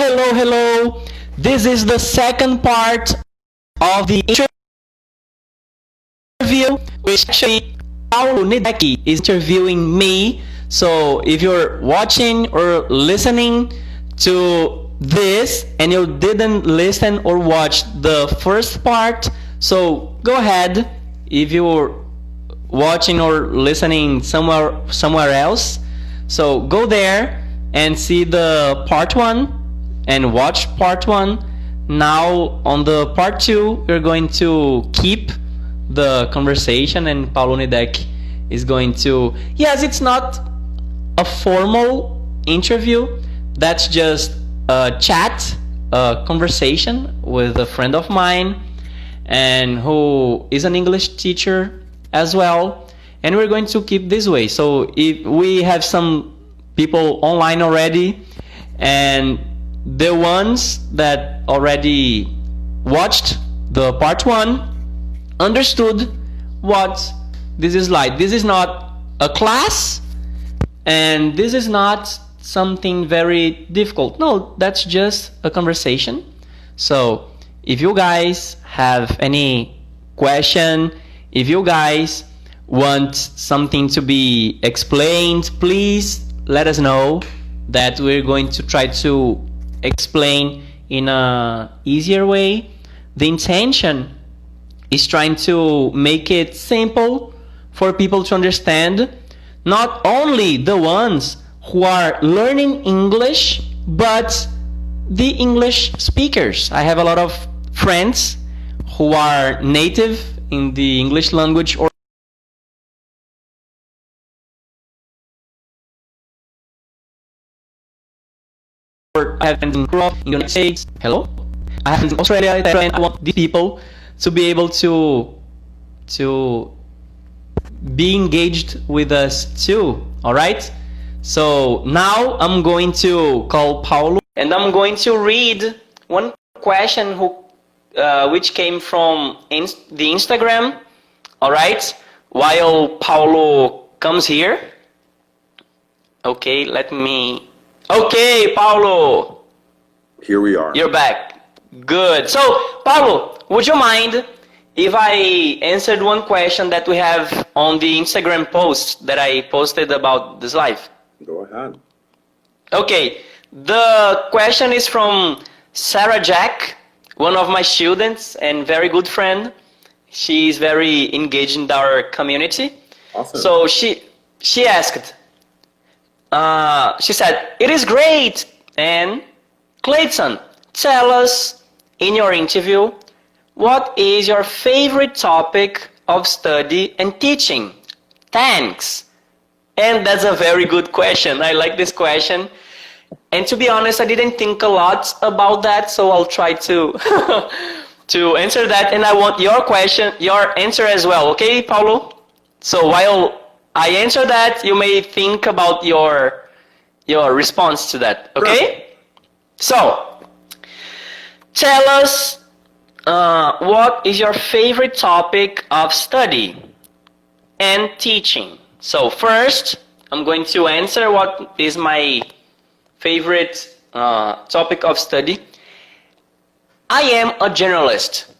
hello, hello. This is the second part of the interview, which actually Paulo Nideki is interviewing me. So if you're watching or listening to this and you didn't listen or watch the first part, so go ahead. If you're watching or listening somewhere somewhere else, so go there and see the part one and watch part one. Now on the part two, we're going to keep the conversation and Paulo Nidek is going to yes, it's not a formal interview. That's just a chat, a conversation with a friend of mine and who is an English teacher as well. And we're going to keep this way. So if we have some people online already and the ones that already watched the part one understood what this is like. This is not a class and this is not something very difficult. No, that's just a conversation. So if you guys have any question, if you guys want something to be explained, please let us know that we're going to try to explain in a easier way. The intention is trying to make it simple for people to understand, not only the ones who are learning English, but the English speakers. I have a lot of friends who are native in the English language or I haven't grown up in the United States. Hello? I have in Australia and I want these people to be able to to be engaged with us too. Alright? So now I'm going to call Paulo and I'm going to read one question who uh, which came from the Instagram. Alright? While Paulo comes here. Okay, let me Okay, Paulo. Here we are. You're back. Good. So, Paulo, would you mind if I answered one question that we have on the Instagram post that I posted about this live? Go ahead. Okay. The question is from Sarah Jack, one of my students and very good friend. She is very engaged in our community. Awesome. So she she asked, uh, she said, It is great. And Clayton, tell us in your interview what is your favorite topic of study and teaching? Thanks. And that's a very good question. I like this question. And to be honest, I didn't think a lot about that, so I'll try to to answer that. And I want your question, your answer as well, okay, Paulo? So while I answer that, you may think about your your response to that. Okay? So, tell us uh, what is your favorite topic of study and teaching. So first, I'm going to answer what is my favorite uh, topic of study. I am a generalist.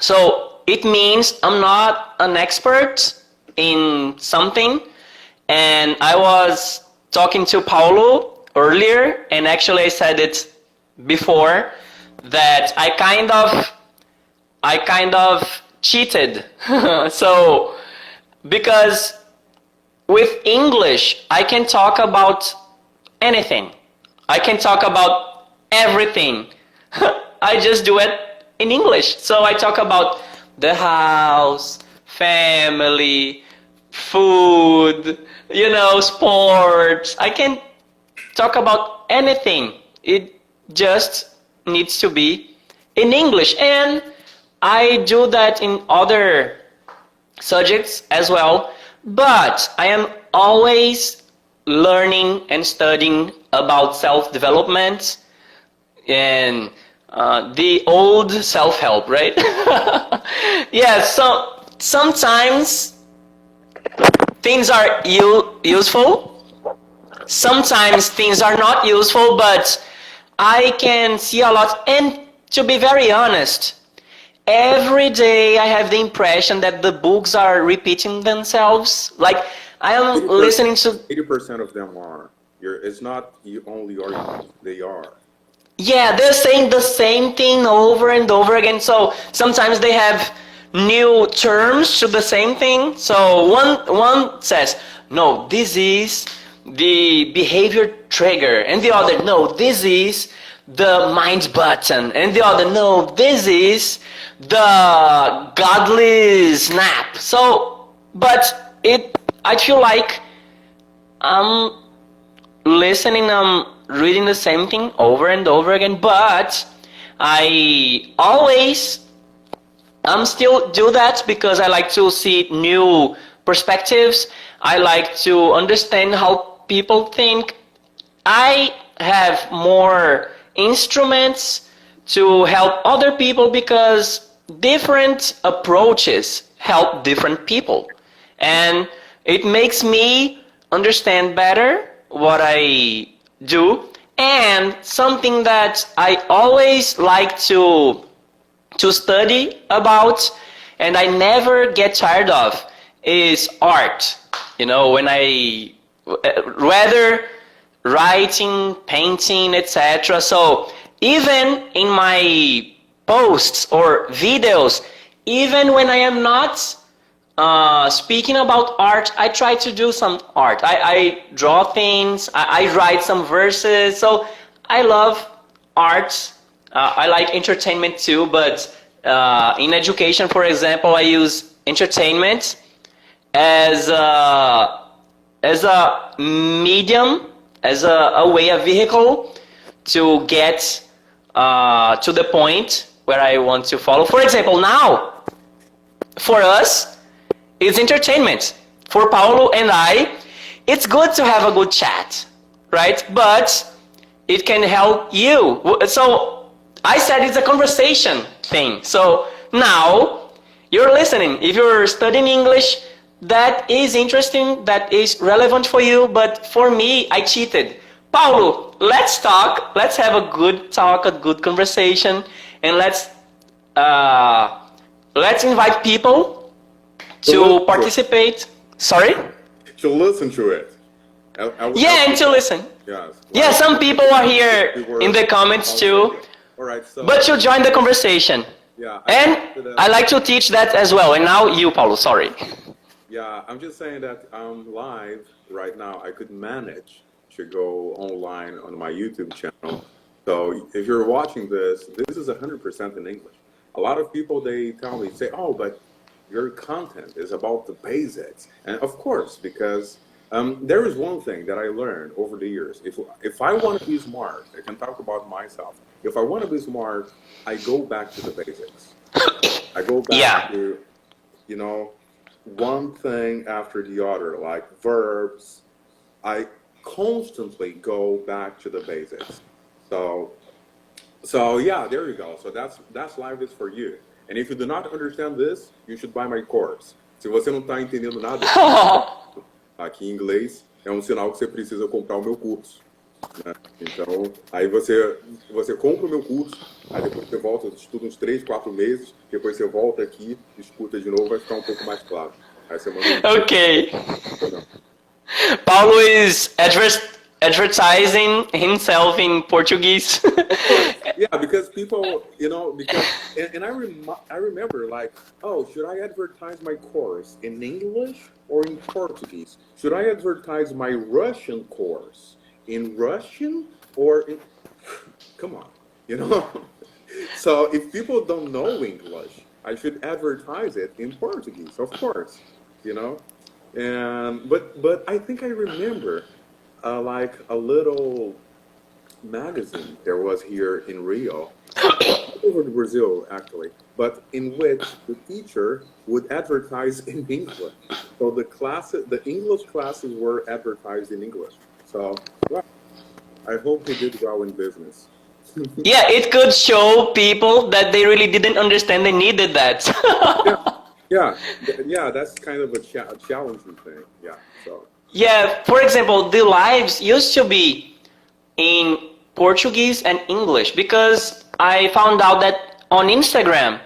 So it means I'm not an expert in something. And I was talking to Paulo earlier, and actually I said it before that I kind of I kind of cheated. so because with English I can talk about anything. I can talk about everything. I just do it in English. So I talk about the house, family, food, you know, sports. I can talk about anything. It just needs to be in English. And I do that in other subjects as well. But I am always learning and studying about self development and uh, the old self help, right? yeah, so sometimes things are useful, sometimes things are not useful, but I can see a lot. And to be very honest, every day I have the impression that the books are repeating themselves. Like I am listening to. Eighty percent of them are. You're, it's not you only arguments. They are. Yeah, they're saying the same thing over and over again. So sometimes they have new terms to the same thing. So one one says, "No, this is the behavior trigger," and the other, "No, this is the mind button," and the other, "No, this is the godly snap." So, but it, I feel like I'm listening, I'm reading the same thing over and over again, but I always I'm still do that because I like to see new perspectives. I like to understand how people think. I have more instruments to help other people because different approaches help different people. And it makes me understand better what I do and something that I always like to to study about and I never get tired of is art. You know, when I whether writing, painting, etc. So even in my posts or videos, even when I am not uh, speaking about art, I try to do some art. I, I draw things, I, I, write some verses. So I love art. Uh, I like entertainment too, but uh, in education, for example, I use entertainment as a, as a medium, as a, a way, a vehicle to get uh, to the point where I want to follow. For example, now, for us, it's entertainment. For Paulo and I, it's good to have a good chat, right? But it can help you. So I said it's a conversation thing. So now you're listening. If you're studying English, that is interesting, that is relevant for you, but for me, I cheated. Paulo, let's talk. Let's have a good talk, a good conversation, and let's uh, let's invite people to participate. Sorry? To listen to it. I, I, yeah, and to listen. Yes. Yeah, some people are here in the comments too. All right. So. But you join the conversation. Yeah. And I like to teach that as well. And now you, Paulo. Sorry. Yeah, I'm just saying that I'm live right now. I could manage to go online on my YouTube channel. So if you're watching this, this is 100% in English. A lot of people they tell me say, "Oh, but your content is about the basics," and of course, because um, there is one thing that I learned over the years. If if I want to be smart, I can talk about myself. If I want to be smart, I go back to the basics. I go back yeah. to, you know, one thing after the other, like verbs. I constantly go back to the basics. So, so yeah, there you go. So that's that's live is for you. And if you do not understand this, you should buy my course. Se você não está entendendo nada aqui em inglês, é um sinal que você precisa comprar o meu curso. Né? Então, aí você, você compra o meu curso, aí depois você volta, estuda uns 3, 4 meses, depois você volta aqui, escuta de novo, vai ficar um pouco mais claro. Aí você manda um... Ok. Paulo is adver advertising himself in Portuguese. yeah, because people, you know, because, and, and I, rem I remember like, oh, should I advertise my course in English or in Portuguese? Should I advertise my Russian course? in Russian or in, come on, you know? so if people don't know English, I should advertise it in Portuguese, of course, you know? And, but, but I think I remember uh, like a little magazine there was here in Rio, over in Brazil actually, but in which the teacher would advertise in English. So the classes, the English classes were advertised in English. So, well, I hope he did well in business. yeah, it could show people that they really didn't understand they needed that. yeah. yeah, yeah, that's kind of a, cha a challenging thing. Yeah, so. Yeah, for example, the lives used to be in Portuguese and English because I found out that on Instagram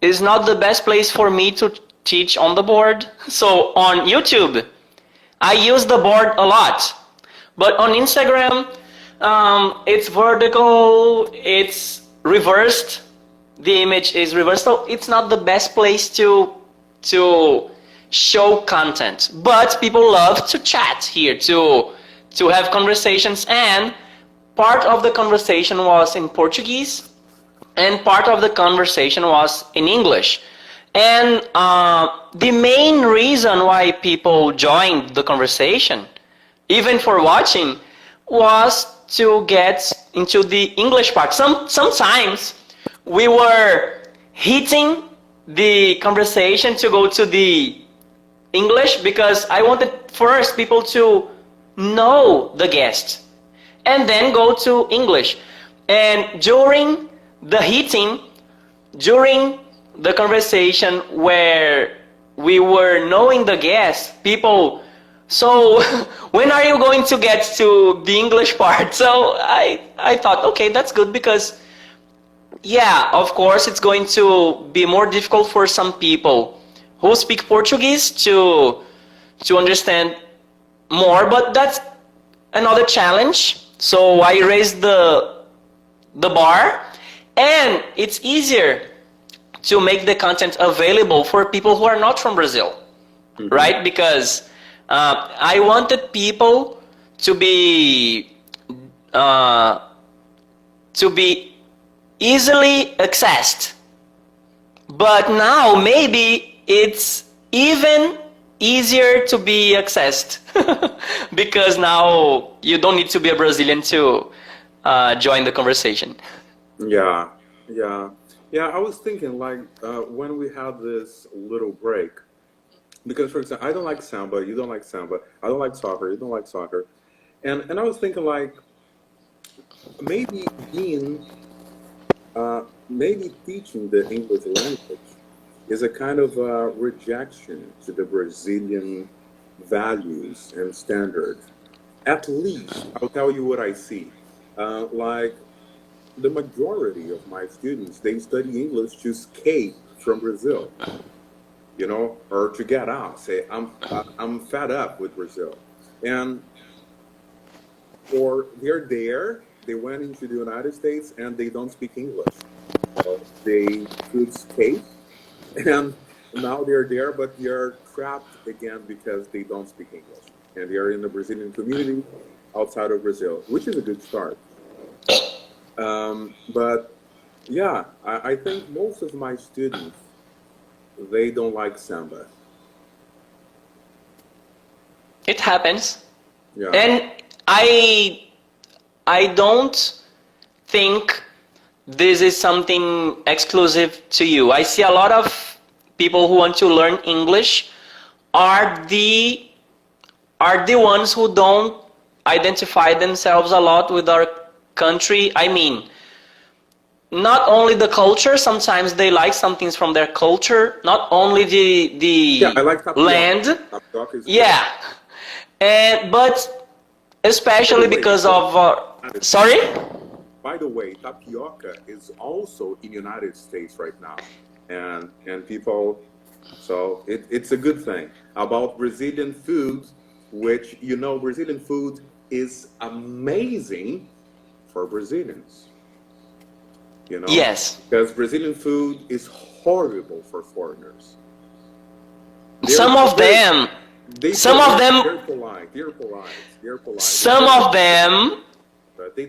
is not the best place for me to teach on the board. So on YouTube, I use the board a lot. But on Instagram, um, it's vertical, it's reversed, the image is reversed, so it's not the best place to to show content. But people love to chat here, to to have conversations, and part of the conversation was in Portuguese, and part of the conversation was in English. And uh, the main reason why people joined the conversation, even for watching, was to get into the English part. Some sometimes we were hitting the conversation to go to the English because I wanted first people to know the guest and then go to English. And during the heating, during the conversation where we were knowing the guest, people so when are you going to get to the English part? So I I thought, okay, that's good because yeah, of course it's going to be more difficult for some people who speak Portuguese to to understand more, but that's another challenge. So I raised the the bar and it's easier to make the content available for people who are not from Brazil. Right? Because uh, I wanted people to be uh, to be easily accessed. But now maybe it's even easier to be accessed because now you don't need to be a Brazilian to uh, join the conversation. Yeah, yeah, yeah. I was thinking like uh, when we had this little break, because for example, I don't like samba. You don't like samba. I don't like soccer. You don't like soccer, and and I was thinking like maybe being uh, maybe teaching the English language is a kind of uh, rejection to the Brazilian values and standards. At least, I'll tell you what I see. Uh, like the majority of my students, they study English to escape from Brazil, you know, or to get out. Say, I'm I'm fed up with Brazil, and or they're there. They went into the United States and they don't speak English. Uh, they could escape, and now they're there, but they're trapped again because they don't speak English, and they are in the Brazilian community outside of Brazil, which is a good start. Um, but yeah, I, I think most of my students they don't like samba. It happens. Yeah. And I I don't think this is something exclusive to you. I see a lot of people who want to learn English are the are the ones who don't identify themselves a lot with our country. I mean, not only the culture, sometimes they like some things from their culture, not only the the yeah, I like land. Tapioca. Yeah, and but especially because of uh, sorry. By the way, tapioca is also in United States right now, and and people, so it, it's a good thing about Brazilian food, which you know Brazilian food is amazing for Brazilians. You know, Yes, because Brazilian food is horrible for foreigners. They're- some of them, they some of them- they're polite, they're polite, they're polite. some of them, But they don't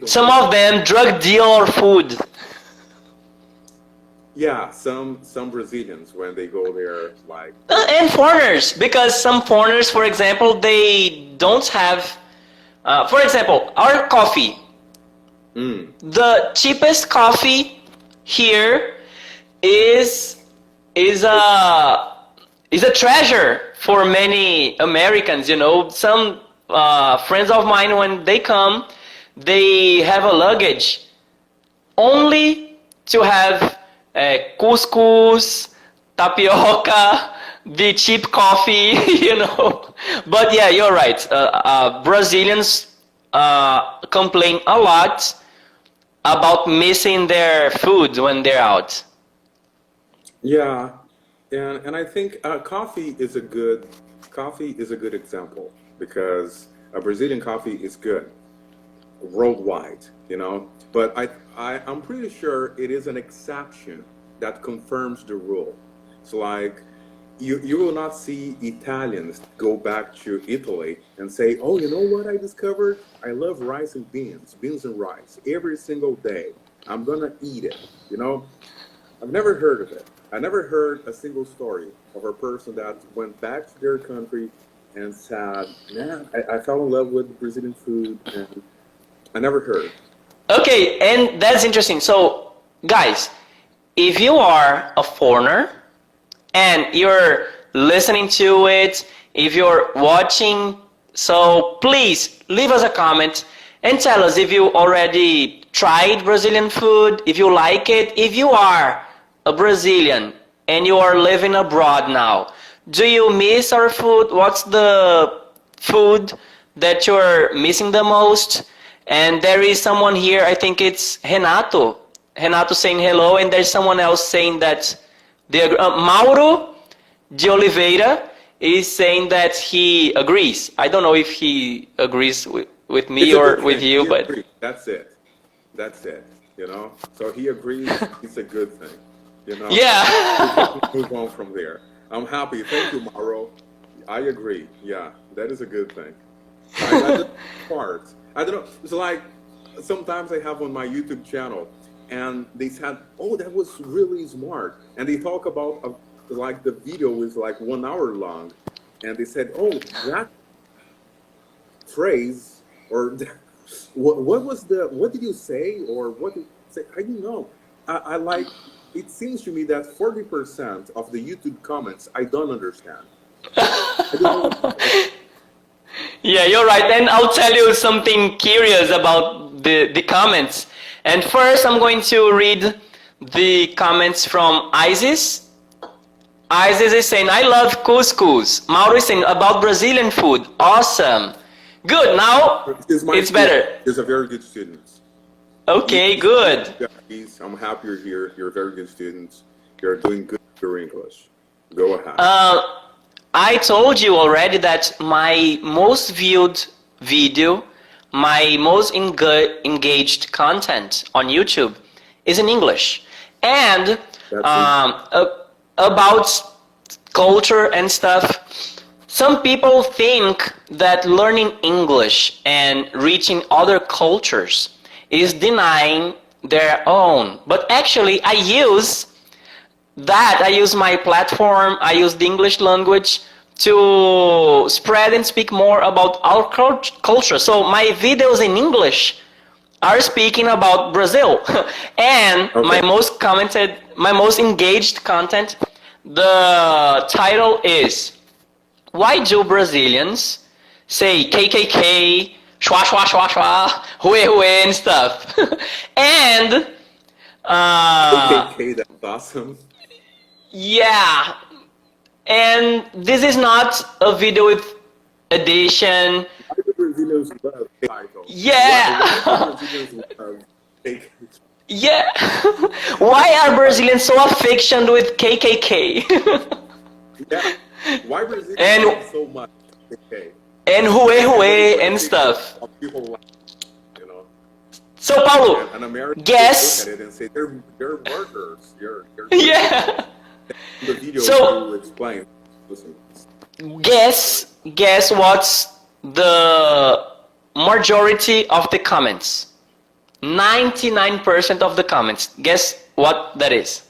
some of them drug deal our food. Yeah, some some Brazilians when they go there, like Uh, and foreigners because some foreigners for example they don't have uh, for example our coffee mm, the cheapest coffee here is is a is a treasure for many Americans. You know, some uh, friends of mine when they come, they have a luggage only to have uh, couscous, tapioca, the cheap coffee. You know, but yeah, you're right. Uh, uh, Brazilians uh, complain a lot about missing their food when they're out. Yeah, and and I think uh, coffee is a good coffee is a good example because a Brazilian coffee is good worldwide, you know. But I, I I'm pretty sure it is an exception that confirms the rule. It's like you you will not see Italians go back to Italy and say, "Oh, you know what I discovered? I love rice and beans, beans and rice every single day. I'm gonna eat it." You know, I've never heard of it. I never heard a single story of a person that went back to their country and said, "Man, I, I fell in love with Brazilian food," and I never heard. Okay, and that's interesting. So, guys, if you are a foreigner and you're listening to it, if you're watching, so please leave us a comment and tell us if you already tried Brazilian food, if you like it, if you are a Brazilian and you are living abroad now. Do you miss our food? What's the food that you're missing the most? And there is someone here, I think it's Renato. Renato saying hello, and there's someone else saying that The. Uh, Mauro de Oliveira is saying that he agrees. I don't know if he agrees with, with me It's or with you, He but agreed. that's it. That's it. You know. So he agrees. it's a good thing. You know. yeah. move on from there. I'm happy. Thank you, Mauro. I agree. Yeah, that is a good thing. Just part. I don't know. It's like sometimes I have on my YouTube channel, and they said, "Oh, that was really smart," and they talk about uh, like the video is like one hour long, and they said, "Oh, that phrase or what, what was the what did you say or what did you say? I don't know. I, I like. It seems to me that forty percent of the YouTube comments I don't understand. I don't Yeah, you're right. And I'll tell you something curious about the, the comments. And first, I'm going to read the comments from Isis. Isis is saying, I love couscous. Mauro is saying, about Brazilian food. Awesome. Good. Now, it's better. He's a very good student. Okay, good. He's, I'm happy you're here. You're a very good student. You're doing good with your English. Go ahead. Uh, I told you already that my most viewed video, my most enga- engaged content on YouTube is in English. And um, about culture and stuff, some people think that learning English and reaching other cultures is denying their own. But actually, I use that I use my platform, I use the English language to spread and speak more about our cult- culture. So my videos in English are speaking about Brazil. and Okay. my most commented, my most engaged content, the title is Why do Brazilians say KKK, shwa shwa shwa shwa, hue hue and stuff? and uh, okay, that's awesome. Yeah. And this is not a video with addition. Yeah. yeah. Why are Brazilians so affectioned with KKK? yeah. Why Brazilians and, so much KKK? And hué hué and stuff. So Paulo, guess. They're, they're workers. You're, you're yeah. The video So- explain. Listen. guess guess what's the majority of the comments? 99% of the comments. Guess what that is?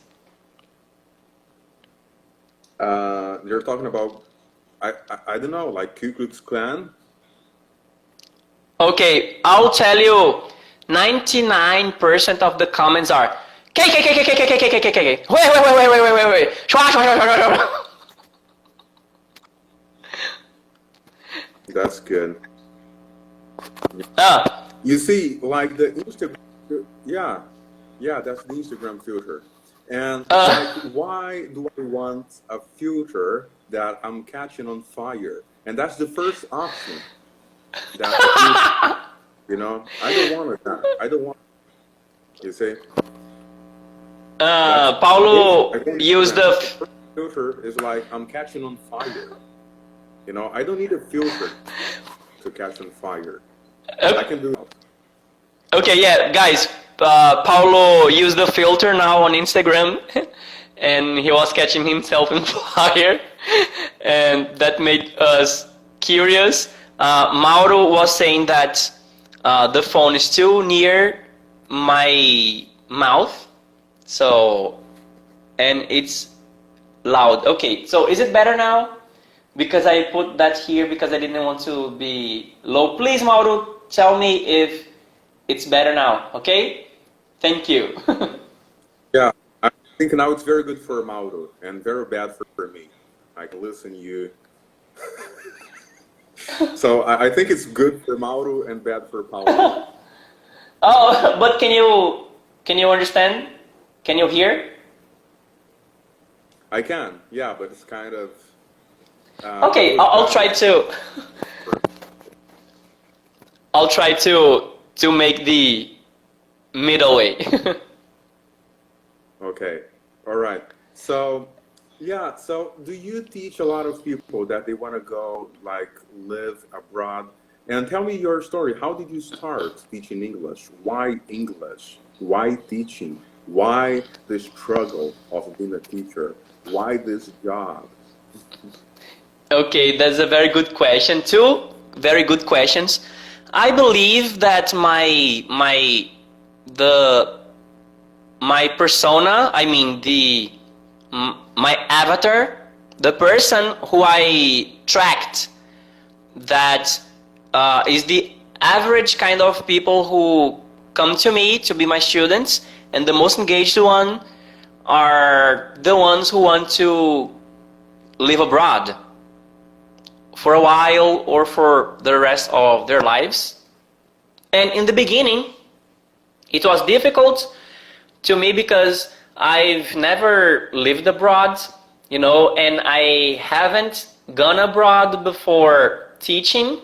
Uh, you're talking about I, I I don't know like Ku Klux Klan. Okay, I'll tell you. 99% of the comments are K K K K K K K K K K K. Wait, wait, wait, wait, wait, wait, wait, wait. Shwa, shwa, shwa, shwa, shwa, shwa. That's good. Ah, You see, like the Instagram, yeah, yeah, that's the Instagram filter. And Uh. like, why do I want a filter that I'm catching on fire? And that's the first option. That You know, I don't want that. I don't want. You see, Uh, Paulo used the. filter is like I'm catching on fire. You know, I don't need a filter to catch on fire. I can do. Okay, yeah, guys. Uh, Paulo used the filter now on Instagram, and he was catching himself in fire, and that made us curious. Uh, Mauro was saying that uh, the phone is too near my mouth, so and it's loud. Okay, so is it better now? Because I put that here because I didn't want to be low. Please, Mauro, tell me if it's better now. Okay? Thank you. Yeah, I think now it's very good for Mauro and very bad for, for me. I can listen you. so I, I think it's good for Mauro and bad for Paulo. oh, but can you can you understand? Can you hear? I can, yeah, but it's kind of. Uh, Okay, I'll, I'll try to. I'll try to to make the middle way. Okay, all right. So, yeah. So, do you teach a lot of people that they want to go like live abroad? And tell me your story. How did you start teaching English? Why English? Why teaching? Why the struggle of being a teacher? Why this job? Okay, that's a very good question. Two very good questions. I believe that my my the my persona, I mean the my avatar, the person who I tracked that uh, is the average kind of people who come to me to be my students and the most engaged one are the ones who want to live abroad for a while or for the rest of their lives. And in the beginning, it was difficult to me because I've never lived abroad, you know, and I haven't gone abroad before teaching.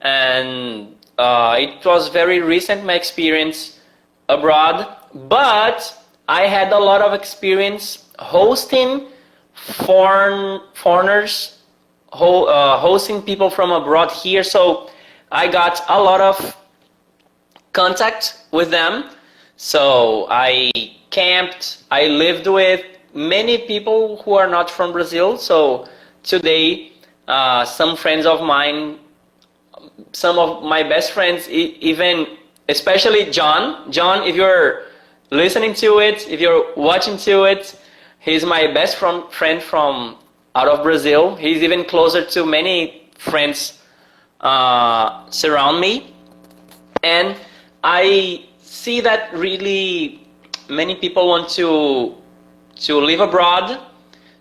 And uh, it was very recent, my experience abroad. But I had a lot of experience hosting foreign foreigners ho- uh, hosting people from abroad here. So I got a lot of contact with them. So I camped, I lived with many people who are not from Brazil. So today, uh, some friends of mine, some of my best friends, even especially John. John, if you're listening to it, if you're watching to it, he's my best from, friend from out of Brazil. He's even closer to many friends uh, surround me, and I see that really many people want to to live abroad,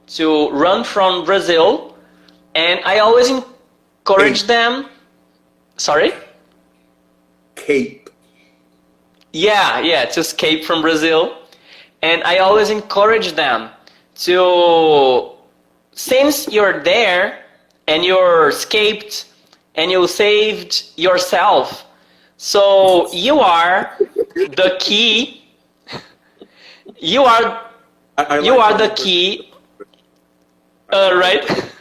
to run from Brazil, and I always encourage them. Sorry. Cape. Yeah, yeah, to escape from Brazil. And I always encourage them to, since you're there and you're escaped and you saved yourself, so you are the key. You are I, I you like are the key, uh, right?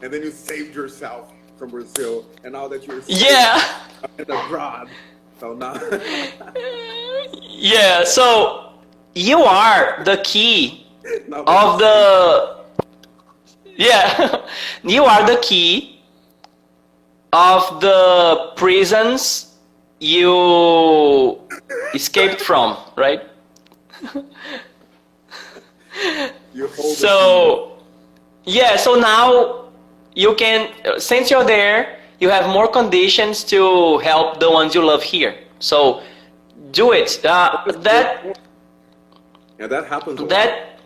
And then you saved yourself from Brazil, and now that you're Yeah. and abroad, so now Yeah, so you are the key now of the yeah you are the key of the prisons you escaped from right? So yeah so now you can since you're there you have more conditions to help the ones you love here so do it uh, that yeah, that happens. a lot. that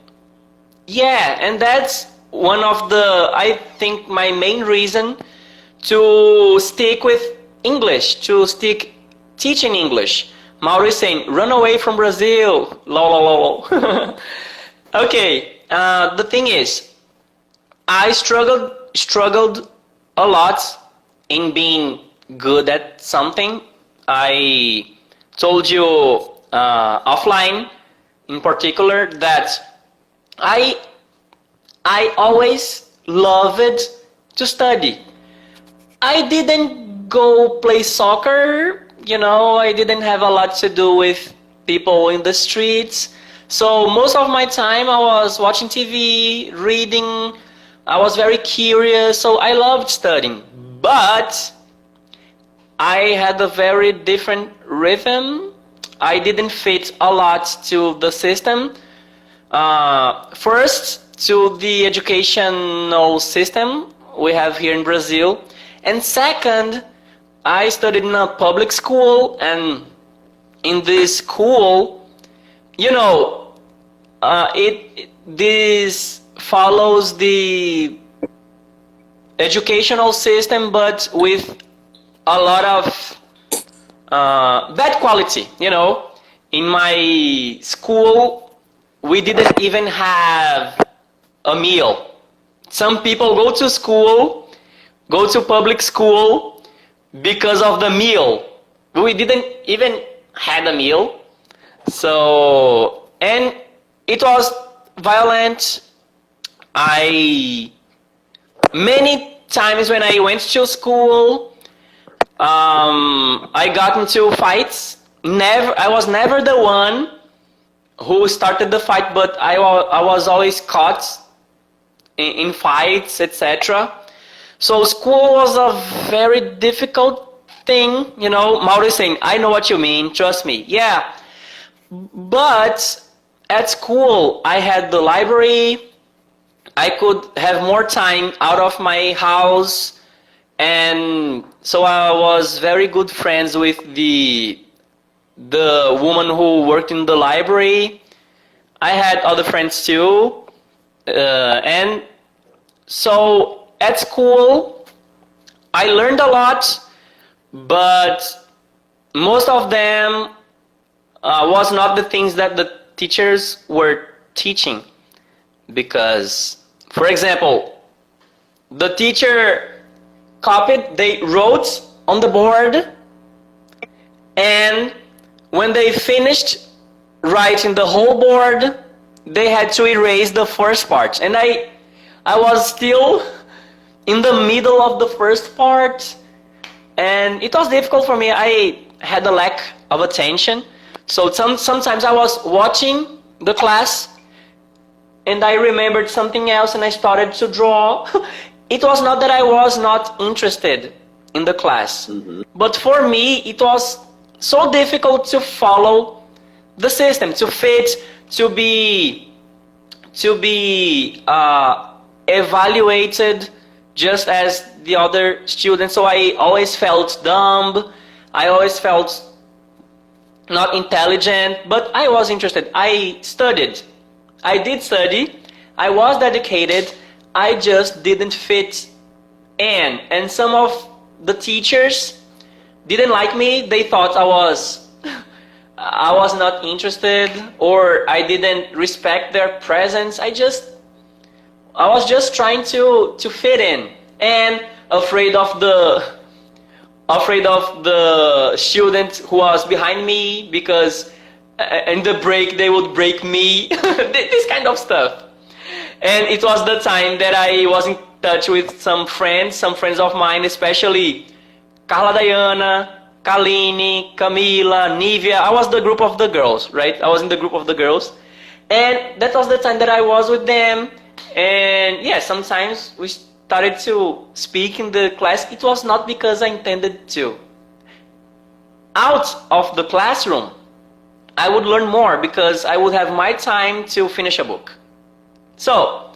yeah and that's one of the i think my main reason to stick with english to stick teaching english mauro is saying run away from brazil lol lol lol okay uh, the thing is i struggled struggled a lot in being good at something I told you uh, offline, in particular, that I I always loved to study. I didn't go play soccer, you know, I didn't have a lot to do with people in the streets. So most of my time I was watching TV, reading, I was very curious, so I loved studying. But I had a very different rhythm. I didn't fit a lot to the system. Uh, first, to the educational system we have here in Brazil. And second, I studied in a public school, and in this school, you know, uh, it this follows the educational system, but with a lot of uh, bad quality. You know, in my school, we didn't even have a meal. Some people go to school, go to public school because of the meal. We didn't even had a meal. So, and it was violent. I many times when I went to school, um, I got into fights. Never, I was never the one who started the fight, but I, I was always caught in, in fights, etc. So school was a very difficult thing, you know. Mauro is saying, I know what you mean, trust me. Yeah. But at school, I had the library, I could have more time out of my house, and so I was very good friends with the the woman who worked in the library. I had other friends too, uh, and so at school, I learned a lot, but most of them uh, was not the things that the teachers were teaching. Because, for example, the teacher copied, they wrote on the board, and when they finished writing the whole board, they had to erase the first part. And I, I was still in the middle of the first part, and it was difficult for me. I had a lack of attention. So some, sometimes I was watching the class and I remembered something else and I started to draw. it was not that I was not interested in the class, but for me it was so difficult to follow the system, to fit, to be, to be uh, evaluated just as the other students. So I always felt dumb. I always felt not intelligent, but I was interested. I studied. I did study. I was dedicated. I just didn't fit in. And some of the teachers didn't like me. They thought I was I was not interested or I didn't respect their presence. I just I was just trying to to fit in and afraid of the afraid of the student who was behind me because in the break they would break me. This kind of stuff. And it was the time that i was in touch with some friends some friends of mine especially carla diana kalini camila nivia. I was the group of the girls right? I was in the group of the girls. And that was the time that i was with them. And yeah sometimes we started to speak in the class, it was not because I intended to. Out of the classroom, I would learn more because I would have my time to finish a book. So,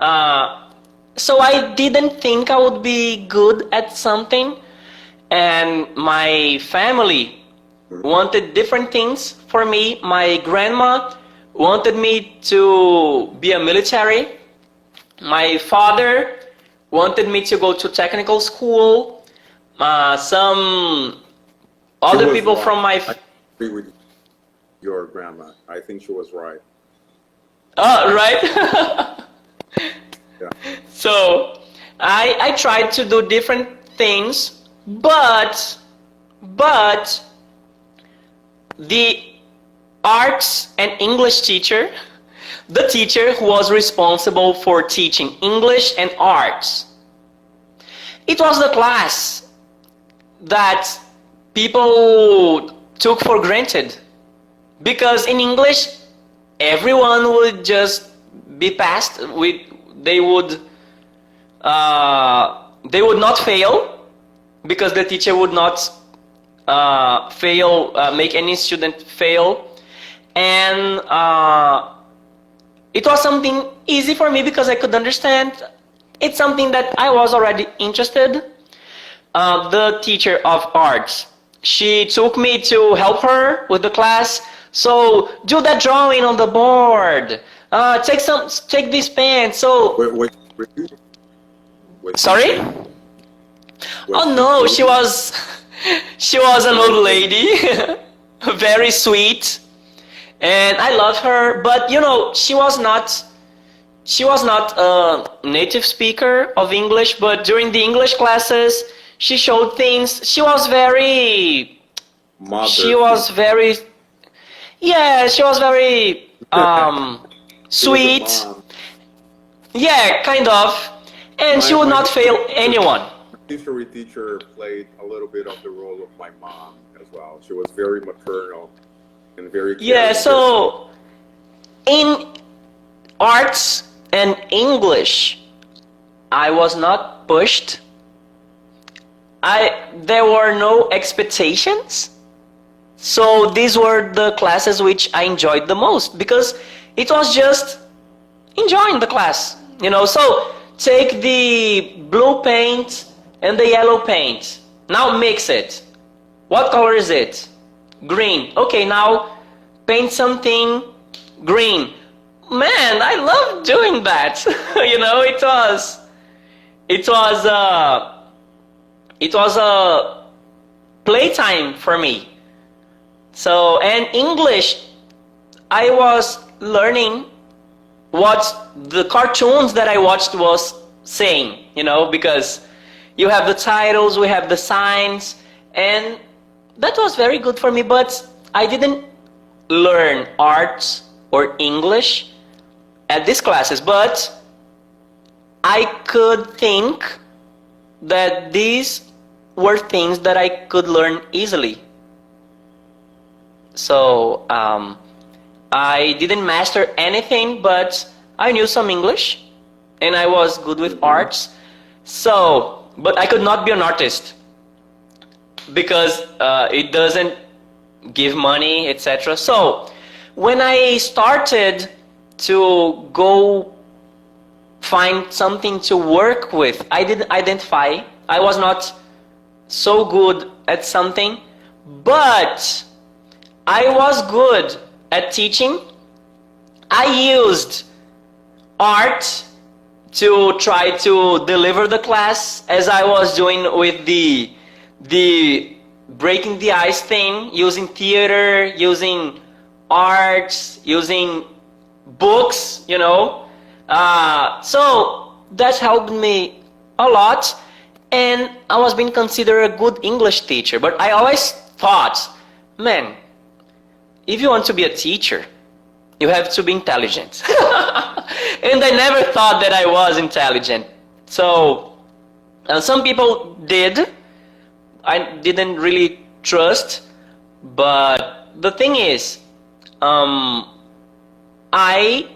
uh, so I didn't think I would be good at something, and my family wanted different things for me. My grandma wanted me to be a military. My father wanted me to go to technical school. Uh, some other people from my I agree with your grandma. I think she was right. uh, right. Yeah. so I I tried to do different things, but but the arts and English teacher, the teacher who was responsible for teaching English and arts. It was the class that people took for granted because in English everyone would just be passed with they would uh, they would not fail because the teacher would not uh, fail uh, make any student fail. And uh, it was something easy for me because I could understand. It's something that I was already interested. Uh, the teacher of arts. She took me to help her with the class so do that drawing on the board uh, take some take this pen so Wait, wait, wait, sorry Oh no, she was she was an old lady, very sweet, and I love her. But you know, she was not she was not a native speaker of English. But during the English classes, she showed things. She was very Mother. she was very yeah she was very um She was a sweet yeah kind of and she would not fail anyone history teacher played a little bit of the role of my mom as well. She was very maternal and very Yeah, so in arts and English, I was not pushed. I there were no expectations. So these were the classes which I enjoyed the most because it was just enjoying the class, you know. So take the blue paint and the yellow paint. Now mix it. What color is it? Green. Okay, now paint something green. Man, I love doing that. you know, it was it was uh it was a playtime for me. So, and English I was learning what the cartoons that I watched was saying, you know, because you have the titles, we have the signs, and that was very good for me, but I didn't learn arts or English at these classes, but I could think that these were things that I could learn easily. So, um, I didn't master anything, but I knew some English and I was good with arts. So, but I could not be an artist because uh, it doesn't give money, etc. So, when I started to go find something to work with, I didn't identify. I was not so good at something, but I was good at teaching. I used art to try to deliver the class as I was doing with the the breaking the ice thing using theater using arts using books you know uh, so that helped me a lot and I was being considered a good English teacher but I always thought man if you want to be a teacher you have to be intelligent. And I never thought that I was intelligent. So uh, some people did. I didn't really trust but the thing is um, I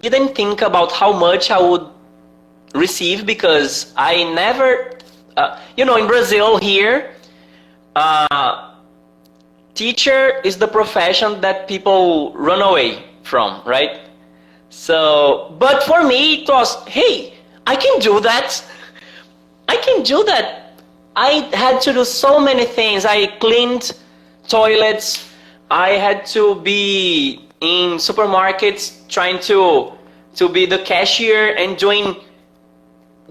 didn't think about how much I would receive because I never uh, you know in Brazil here uh, teacher is the profession that people run away from right so but for me it was hey I can do that I can do that. I had to do so many things. I cleaned toilets. I had to be in supermarkets trying to to be the cashier and doing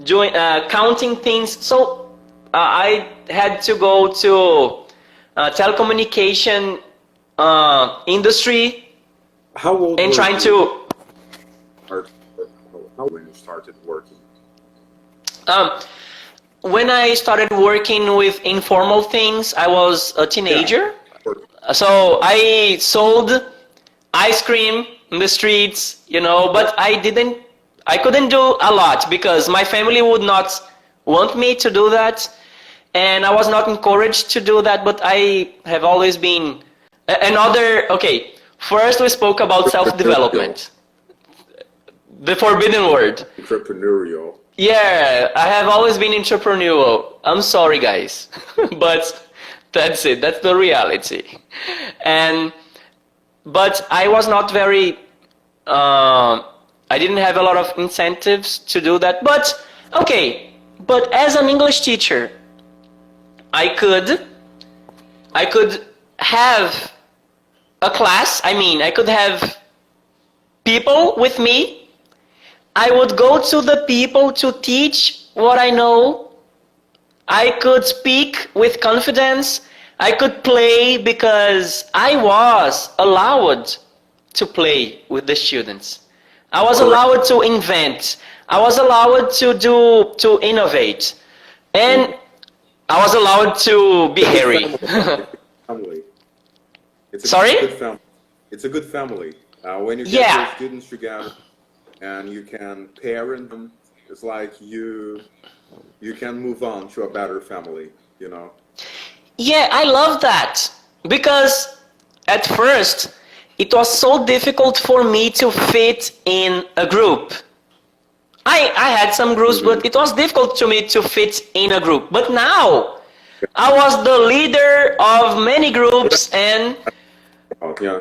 doing uh, counting things. So uh, I had to go to uh, telecommunication uh, industry How old and trying you? to How when you started working? Um, when I started working with informal things, I was a teenager. Or- So I sold ice cream in the streets, you know, but I didn't, I couldn't do a lot because my family would not want me to do that. And I was not encouraged to do that, but I have always been another, okay, first we spoke about self-development. The forbidden word. Entrepreneurial. Yeah, I have always been entrepreneurial. I'm sorry, guys, but that's it. That's the reality. And but I was not very. Uh, I didn't have a lot of incentives to do that. But okay, but as an English teacher, I could, I could have a class. I mean, I could have people with me I would go to the people to teach what I know. I could speak with confidence. I could play because I was allowed to play with the students. I was allowed to invent. I was allowed to do to innovate. And mm. I was allowed to be hairy. family. It's a Sorry? Good family. It's a good family. Uh, when you get Yeah. your students together and you can parent them, it's like you you can move on to a better family. You know. Yeah, I love that because at first it was so difficult for me to fit in a group. I, I had some groups, but it was difficult to me to fit in a group. But now I was the leader of many groups and Oh, yeah.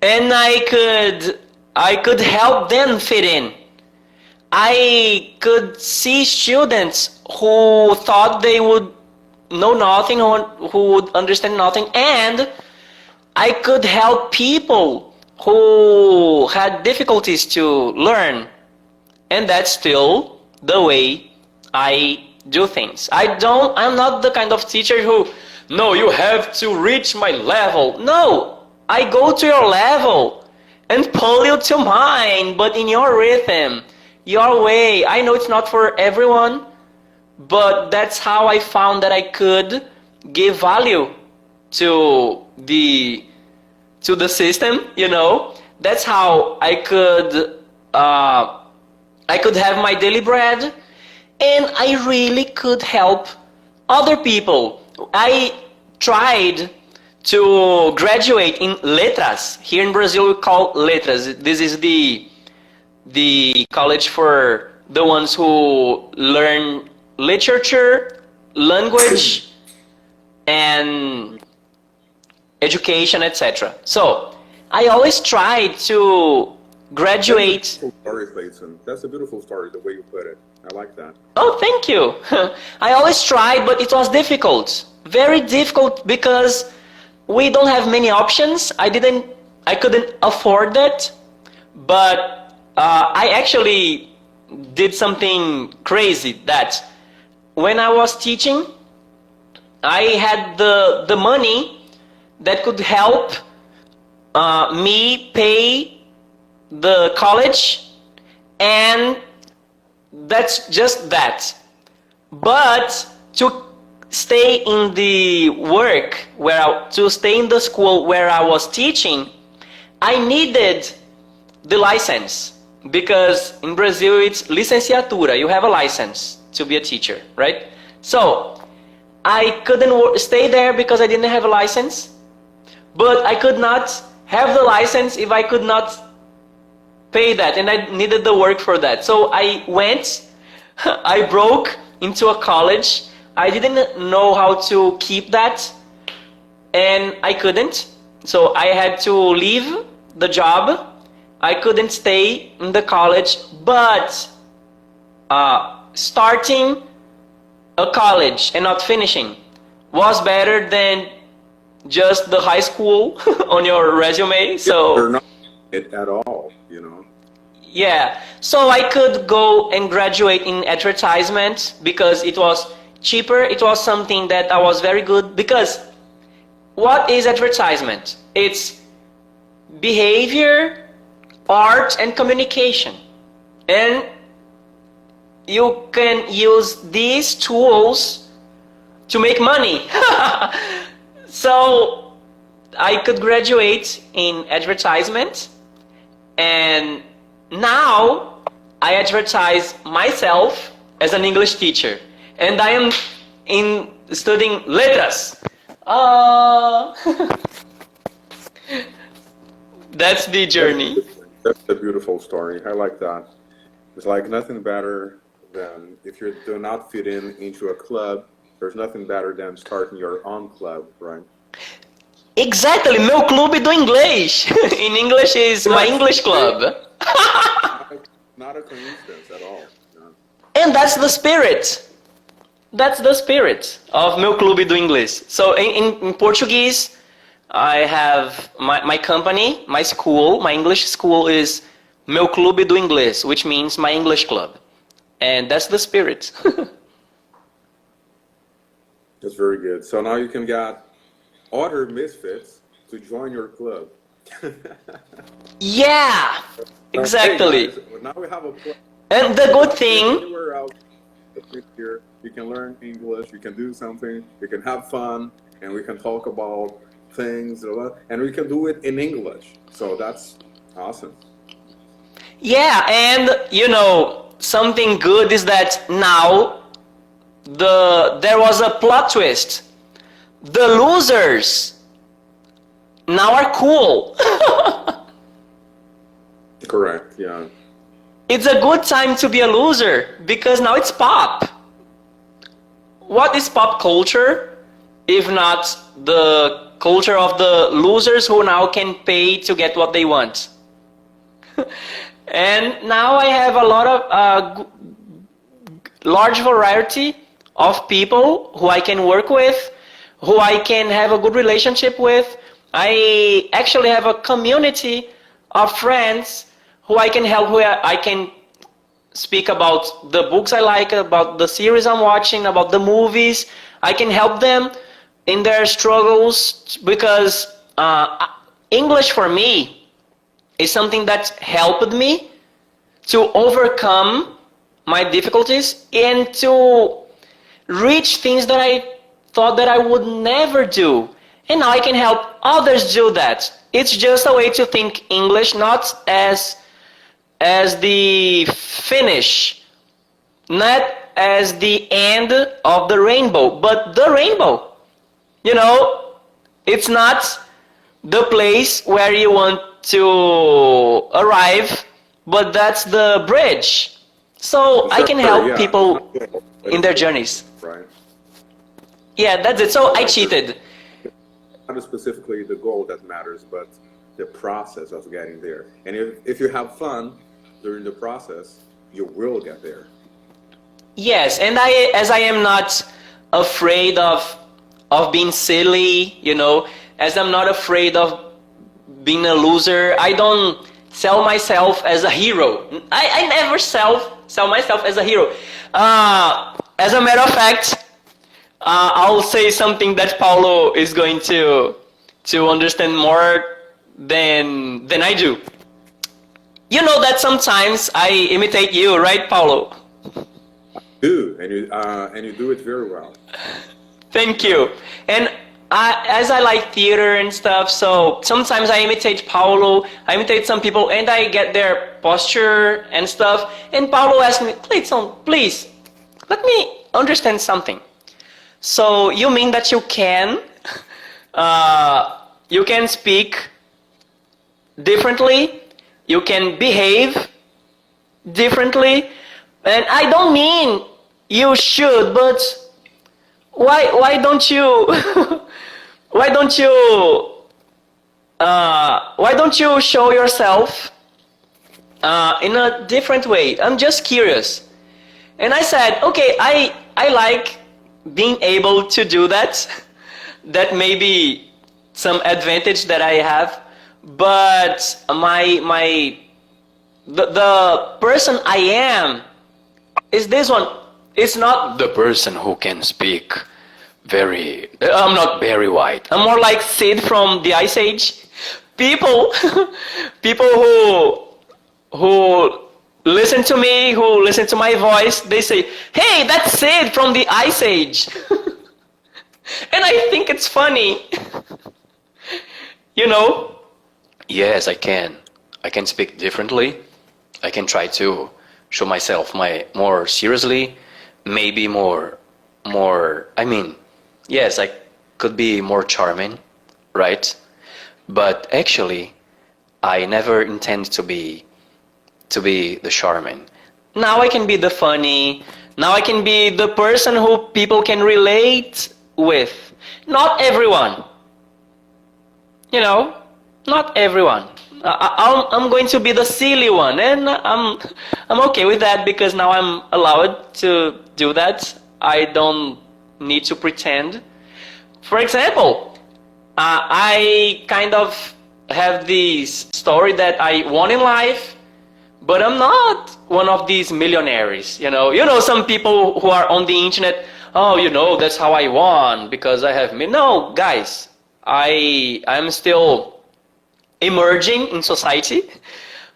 and I could I could help them fit in. I could see students who thought they would know nothing, who, who would understand nothing, and I could help people who had difficulties to learn. And that's still the way I do things. I don't, I'm not the kind of teacher who, no, you have to reach my level. No, I go to your level and pull you to mine, but in your rhythm, your way. I know it's not for everyone, but that's how I found that I could give value to the to the system. You know, that's how I could uh, I could have my daily bread, and I really could help other people. I tried to graduate in letras. Here in Brazil, we call letras. This is the the college for the ones who learn literature, language, and education, etc. So I always tried to graduate. Beautiful story, Clayton. That's a beautiful story. The way you put it, I like that. Oh, thank you. I always tried, but it was difficult. Very difficult because we don't have many options. I didn't, I couldn't afford that. But uh, I actually did something crazy that when I was teaching, I had the, the money that could help uh, me pay the college and that's just that. But to stay in the work where I, to stay in the school where I was teaching, I needed the license because in Brazil it's licenciatura. You have a license to be a teacher, right? So I couldn't stay there because I didn't have a license, but I could not have the license if I could not pay that and I needed the work for that. So I went, I broke into a college. I didn't know how to keep that and I couldn't. So I had to leave the job. I couldn't stay in the college, but uh, starting a college and not finishing was better than just the high school on your resume. So They're not at all. You know. Yeah, so I could go and graduate in advertisement because it was cheaper. It was something that I was very good because what is advertisement? It's behavior, art, and communication. And you can use these tools to make money. so I could graduate in advertisement, and now I advertise myself as an English teacher, and I am in studying letras. Uh, that's the journey. That's a beautiful story. I like that. It's like nothing better than if you do not fit in into a club. There's nothing better than starting your own club, right? Exactly, meu clube do inglês. In English is my English club. Not a coincidence at all. No. And that's the spirit. That's the spirit of meu clube do inglês. So in, in, in Portuguese, I have my, my company, my school, my English school is meu clube do inglês, which means my English club. And that's the spirit. That's very good. So now you can get other misfits to join your club. yeah, exactly. Hey, guys, now we have a plan. And the good thing here, you can learn English, you can do something, you can have fun, and we can talk about things, and we can do it in English. So that's awesome. Yeah, and you know, something good is that now the there was a plot twist. The losers now are cool. Correct. Yeah. it's a good time to be a loser because now it's pop. What is pop culture if not the culture of the losers who now can pay to get what they want? and now I have a lot of uh, large variety of people who I can work with, who I can have a good relationship with. I actually have a community of friends who I can help, who I can speak about the books I like, about the series I'm watching, about the movies. I can help them in their struggles because uh, English for me is something that helped me to overcome my difficulties and to reach things that I thought that I would never do. And now I can help others do that. It's just a way to think English not as as the finish, not as the end of the rainbow, but the rainbow. You know, it's not the place where you want to arrive, but that's the bridge. So I can help yeah. people in their journeys. Right. Yeah, that's it. So I cheated. Not specifically the goal that matters, but the process of getting there. And if, if you have fun during the process, you will get there. Yes, and I as I am not afraid of of being silly, you know, as I'm not afraid of being a loser, I don't sell myself as a hero. I, I never sell sell myself as a hero. Uh, as a matter of fact, uh, I'll say something that Paulo is going to to understand more than than I do. You know that sometimes I imitate you, right, Paulo? Do and you uh, and you do it very well. Thank you. And I, as I like theater and stuff, so sometimes I imitate Paulo, I imitate some people, and I get their posture and stuff. And Paulo asked me, please, don't- please, let me understand something. So you mean that you can, uh, you can speak differently, you can behave differently, and I don't mean you should, but why why don't you why don't you uh, why don't you show yourself uh, in a different way? I'm just curious. And i said okay i i like being able to do that. That may be some advantage that i have but my my the, the person i am is this one. It's not the person who can speak very i'm not very white i'm more like sid from the ice age. People people who who listen to me who listen to my voice they say hey that's sid from the ice age. And i think it's funny. You know, yes, I can. I can speak differently. I can try to show myself my more seriously, maybe more, more. I mean, yes, I could be more charming, right? But actually, I never intend to be, to be the charming. Now I can be the funny. Now I can be the person who people can relate with. Not everyone. You know, not everyone. I, I'm, I'm going to be the silly one, and I'm, I'm okay with that because now I'm allowed to do that. I don't need to pretend. For example, uh, I kind of have this story that I won in life, but I'm not one of these millionaires. You know, you know some people who are on the internet. Oh, you know, that's how I won because I have me. No, guys, I I'm still emerging in society,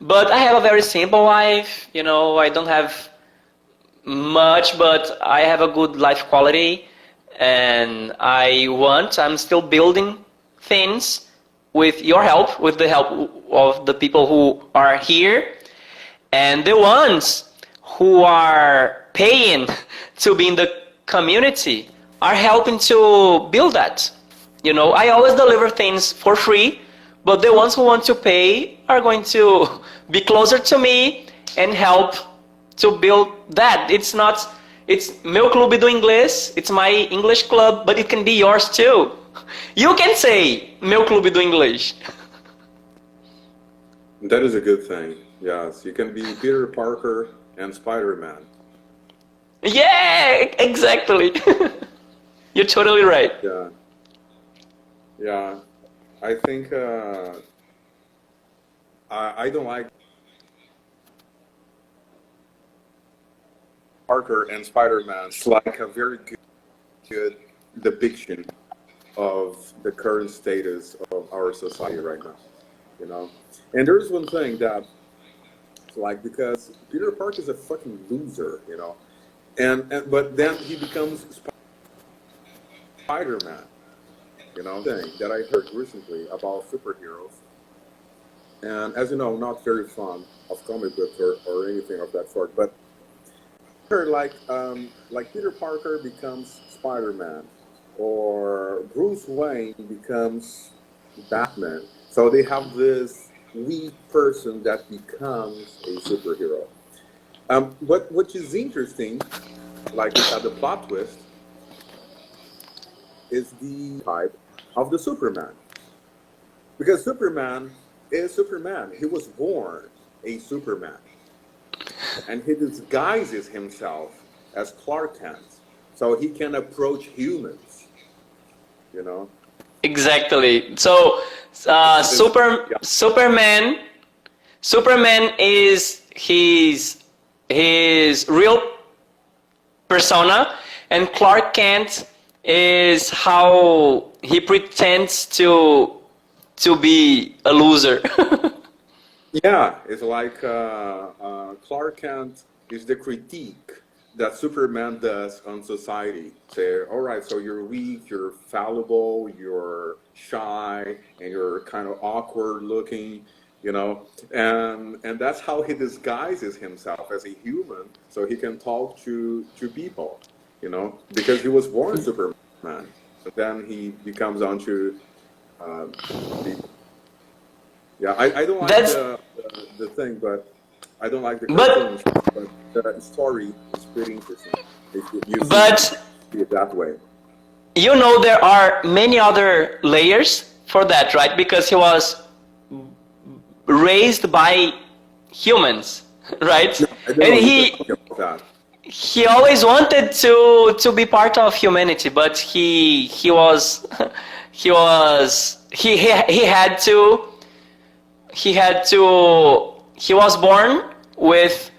but I have a very simple life. You know, I don't have much, but I have a good life quality, and I want. I'm still building things with your help, with the help of the people who are here, and the ones who are paying to be in the community are helping to build that. You know, I always deliver things for free, but the ones who want to pay are going to be closer to me and help to build that. It's not, it's meu clube do inglês, it's my English club, but it can be yours too. You can say meu clube do inglês. That is a good thing. Yes, you can be Peter Parker and Spider-Man. Yeah, exactly. You're totally right. Yeah. Yeah. I think uh, I, I don't like Parker and Spider-Man. It's like a very good, good depiction of the current status of our society right now. You know, and there's one thing that, like, because Peter Parker is a fucking loser. You know, and, and but then he becomes Spider-Man you know, thing that I heard recently about superheroes. And as you know, not very fond of comic books or, or anything of that sort. But like um, like Peter Parker becomes Spider-Man, or Bruce Wayne becomes Batman. So they have this weak person that becomes a superhero. Um, what is interesting, like at the plot twist, is the type of the Superman. Because Superman is Superman. He was born a Superman. And he disguises himself as Clark Kent so he can approach humans. You know? Exactly. So, uh, Super Yeah. Superman, Superman is his his real persona, and Clark Kent is how he pretends to to be a loser. Yeah, it's like uh, uh, Clark Kent is the critique that Superman does on society. Say, all right, so you're weak, you're fallible, you're shy, and you're kind of awkward looking, you know, and and that's how he disguises himself as a human, so he can talk to to people, you know, because he was born Superman, but then he becomes onto uh, the yeah, I, I don't like That's- the, the, the thing, but I don't like the But- but the story is pretty interesting. If you, you see but it that way. you know there are many other layers for that, right? Because he was raised by humans, right? I don't know And he you're talking about that. he always wanted to to be part of humanity but he he was he was he he, he had to he had to he was born with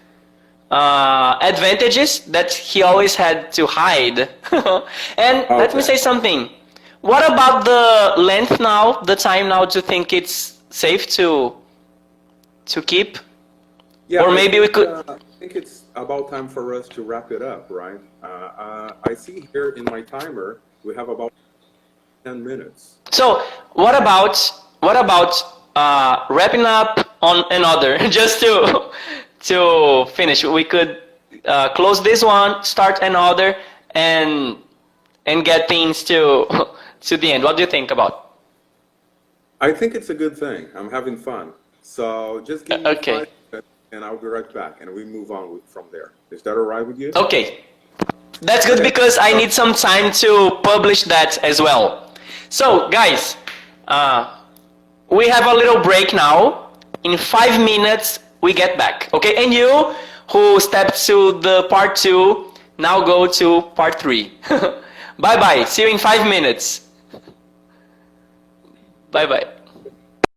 uh, advantages that he always had to hide. And let me say something. What about the length now the time now to think it's safe to to keep? Yeah, Or maybe we could- Uh, I think it's about time for us to wrap it up, right? Uh, uh, I see here in my timer we have about ten minutes. So, what about what about uh, wrapping up on another just to to finish? We could uh, close this one, start another, and and get things to to the end. What do you think about? I think it's a good thing. I'm having fun. So just give me okay. five and I'll be right back and we move on from there. Is that all right with you? Okay, that's good because I need some time to publish that as well. So, guys, uh, we have a little break now. In five minutes, we get back. Okay, and you who stepped to the part two, now go to part three. bye bye. See you in five minutes. Bye bye.